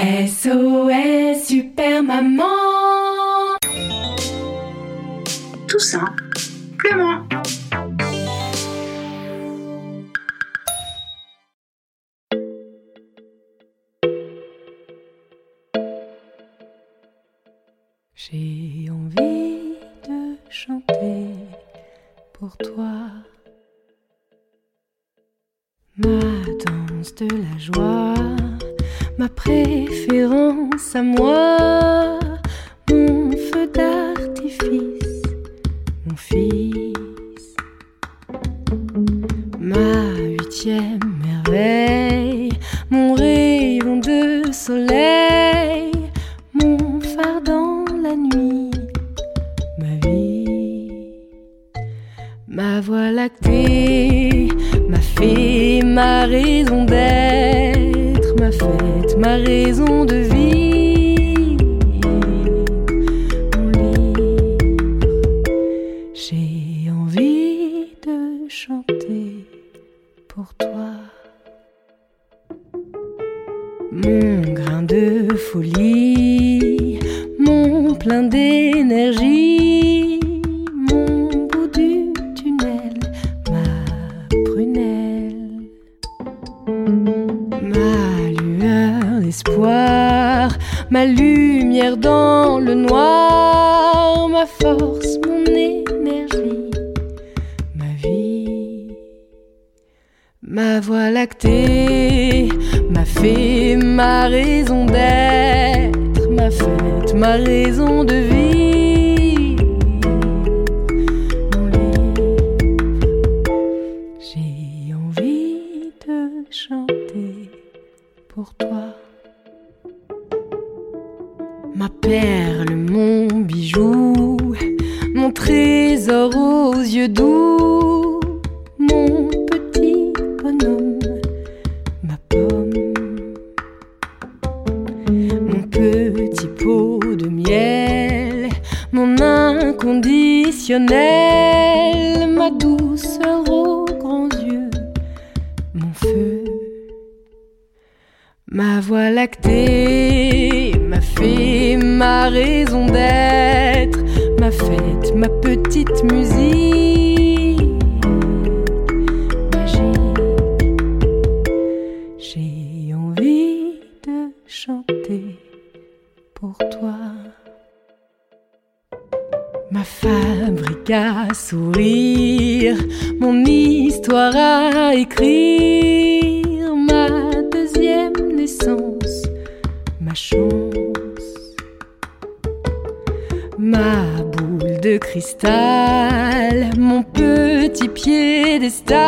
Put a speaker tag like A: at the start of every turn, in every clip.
A: SOS Super Maman.
B: Tout simplement.
A: J'ai envie de chanter pour toi. Ma danse de la joie, ma préférence à moi, mon feu d'artifice, mon fils, ma huitième merveille, mon rayon de soleil, mon phare dans la nuit, ma vie, ma voie lactée, ma fée, ma raison d'être, ma raison de vivre, mon livre. J'ai envie de chanter pour toi. Mon grain de folie, mon plein d'énergie, ma lumière dans le noir, ma force, mon énergie, ma vie. Ma voie lactée, ma fée, ma raison d'être, ma fête, ma raison de chanter pour toi. Ma perle, mon bijou, mon trésor aux yeux doux, mon petit bonhomme, ma pomme, mon petit pot de miel, mon inconditionnel, ma douceur aux grands yeux, mon feu. Ma voie lactée, raison d'être, ma fête, ma petite musique. J'ai envie de chanter pour toi. Ma fabrique à sourire, mon histoire à écrire, de cristal, mon petit piédestal,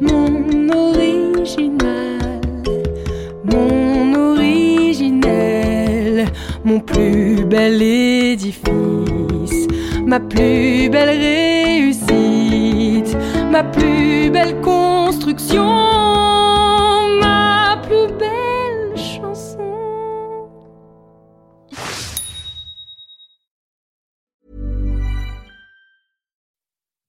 A: mon original, mon originel, mon plus bel édifice, ma plus belle réussite, ma plus belle construction,